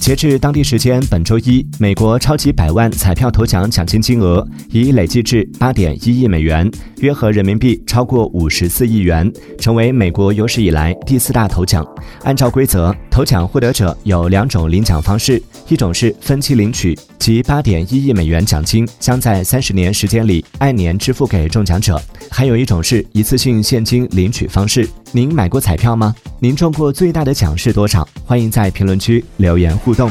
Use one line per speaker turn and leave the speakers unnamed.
截至当地时间本周一，美国超级百万彩票头奖奖金金额已累计至八点一亿美元，约合人民币超过五十四亿元，成为美国有史以来第四大头奖。按照规则，头奖获得者有两种领奖方式：一种是分期领取，即八点一亿美元奖金将在三十年时间里按年支付给中奖者；还有一种是一次性现金领取方式。您买过彩票吗？您中过最大的奖是多少？欢迎在评论区留言互动。